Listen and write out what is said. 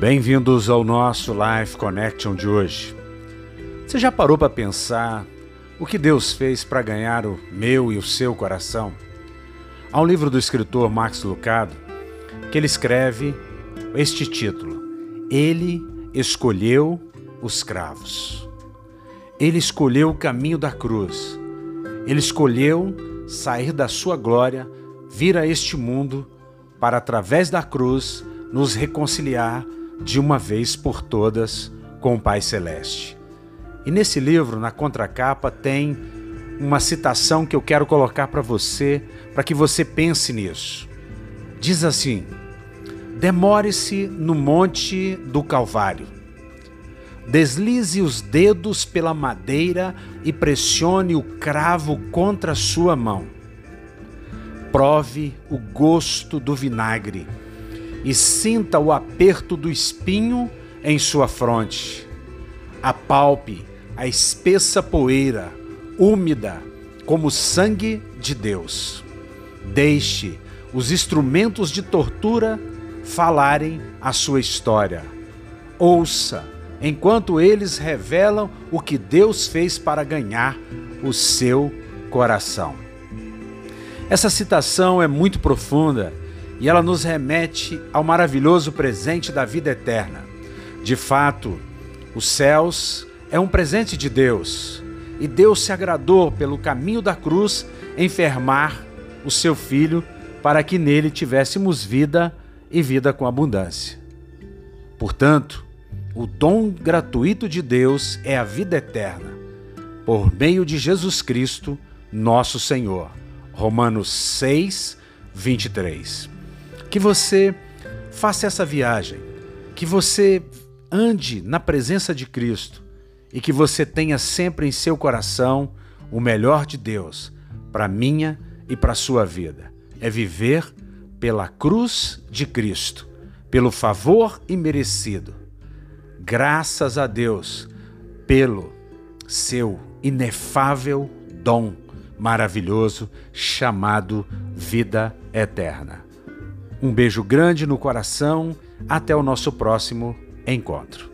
Bem-vindos ao nosso Life Connection de hoje. Você já parou para pensar o que Deus fez para ganhar o meu e o seu coração? Há um livro do escritor Max Lucado que ele escreve este título: Ele escolheu os cravos. Ele escolheu o caminho da cruz. Ele escolheu sair da sua glória, vir a este mundo para através da cruz nos reconciliar de uma vez por todas com o Pai Celeste. E nesse livro, na contracapa, tem uma citação que eu quero colocar para você, para que você pense nisso. Diz assim: Demore-se no monte do Calvário. Deslize os dedos pela madeira e pressione o cravo contra sua mão. Prove o gosto do vinagre e sinta o aperto do espinho em sua fronte. Apalpe a espessa poeira, úmida como sangue de Deus. Deixe os instrumentos de tortura falarem a sua história. Ouça enquanto eles revelam o que Deus fez para ganhar o seu coração. Essa citação é muito profunda e ela nos remete ao maravilhoso presente da vida eterna. De fato, os céus é um presente de Deus e Deus se agradou pelo caminho da cruz enfermar o seu filho para que nele tivéssemos vida e vida com abundância. Portanto, o dom gratuito de Deus é a vida eterna, por meio de Jesus Cristo, nosso Senhor. Romanos 6, 23 que você faça essa viagem, que você ande na presença de Cristo e que você tenha sempre em seu coração o melhor de Deus para minha e para sua vida. É viver pela cruz de Cristo, pelo favor imerecido. Graças a Deus pelo seu inefável dom maravilhoso chamado vida eterna. Um beijo grande no coração. Até o nosso próximo encontro.